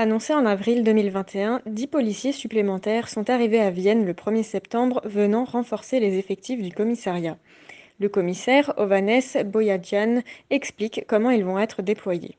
Annoncé en avril 2021, 10 policiers supplémentaires sont arrivés à Vienne le 1er septembre, venant renforcer les effectifs du commissariat. Le commissaire, Ovanes Boyadjian, explique comment ils vont être déployés.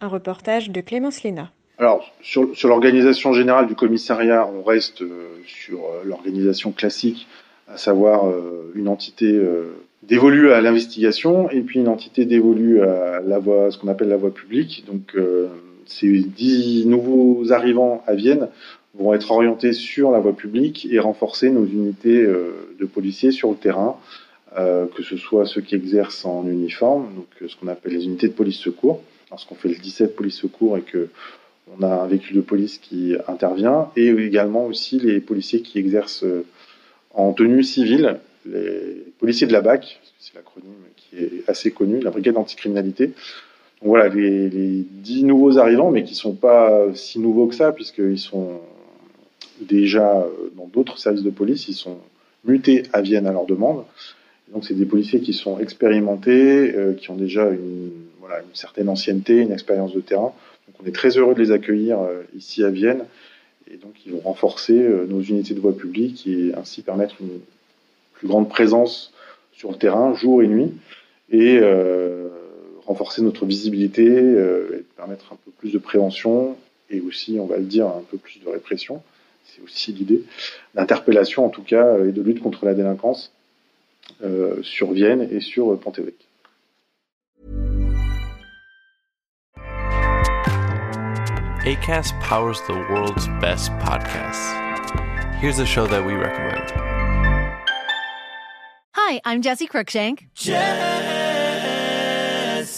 Un reportage de Clémence Léna. Alors, sur, l'organisation générale du commissariat, on reste euh, sur euh, l'organisation classique, à savoir euh, une entité dévolue à l'investigation et puis une entité dévolue à la voie, ce qu'on appelle la voie publique. Donc, ces dix nouveaux arrivants à Vienne vont être orientés sur la voie publique et renforcer nos unités euh, de policiers sur le terrain, euh, que ce soit ceux qui exercent en uniforme, donc ce qu'on appelle les unités de police secours, lorsqu'on fait le 17 police secours et que on a un véhicule de police qui intervient, et également aussi les policiers qui exercent euh, en tenue civile, les policiers de la BAC, c'est l'acronyme qui est assez connu, la brigade anticriminalité. Voilà, les, les 10 nouveaux arrivants, mais qui sont pas si nouveaux que ça, puisqu'ils sont déjà euh, dans d'autres services de police, ils sont mutés à Vienne à leur demande. Donc c'est des policiers qui sont expérimentés, euh, qui ont déjà une, voilà, une certaine ancienneté, une expérience de terrain. Donc on est très heureux de les accueillir euh, ici à Vienne. Et donc ils vont renforcer euh, nos unités de voie publique et ainsi permettre une plus grande présence sur le terrain, jour et nuit, et renforcer notre visibilité euh, et permettre un peu plus de prévention et aussi, on va le dire, un peu plus de répression. C'est aussi l'idée d'interpellation en tout cas euh, et de lutte contre la délinquance euh, sur Vienne et sur Panthéorique. ACAST powers the world's best podcasts. Here's a show that we recommend. Hi, I'm Jesse Cruikshank.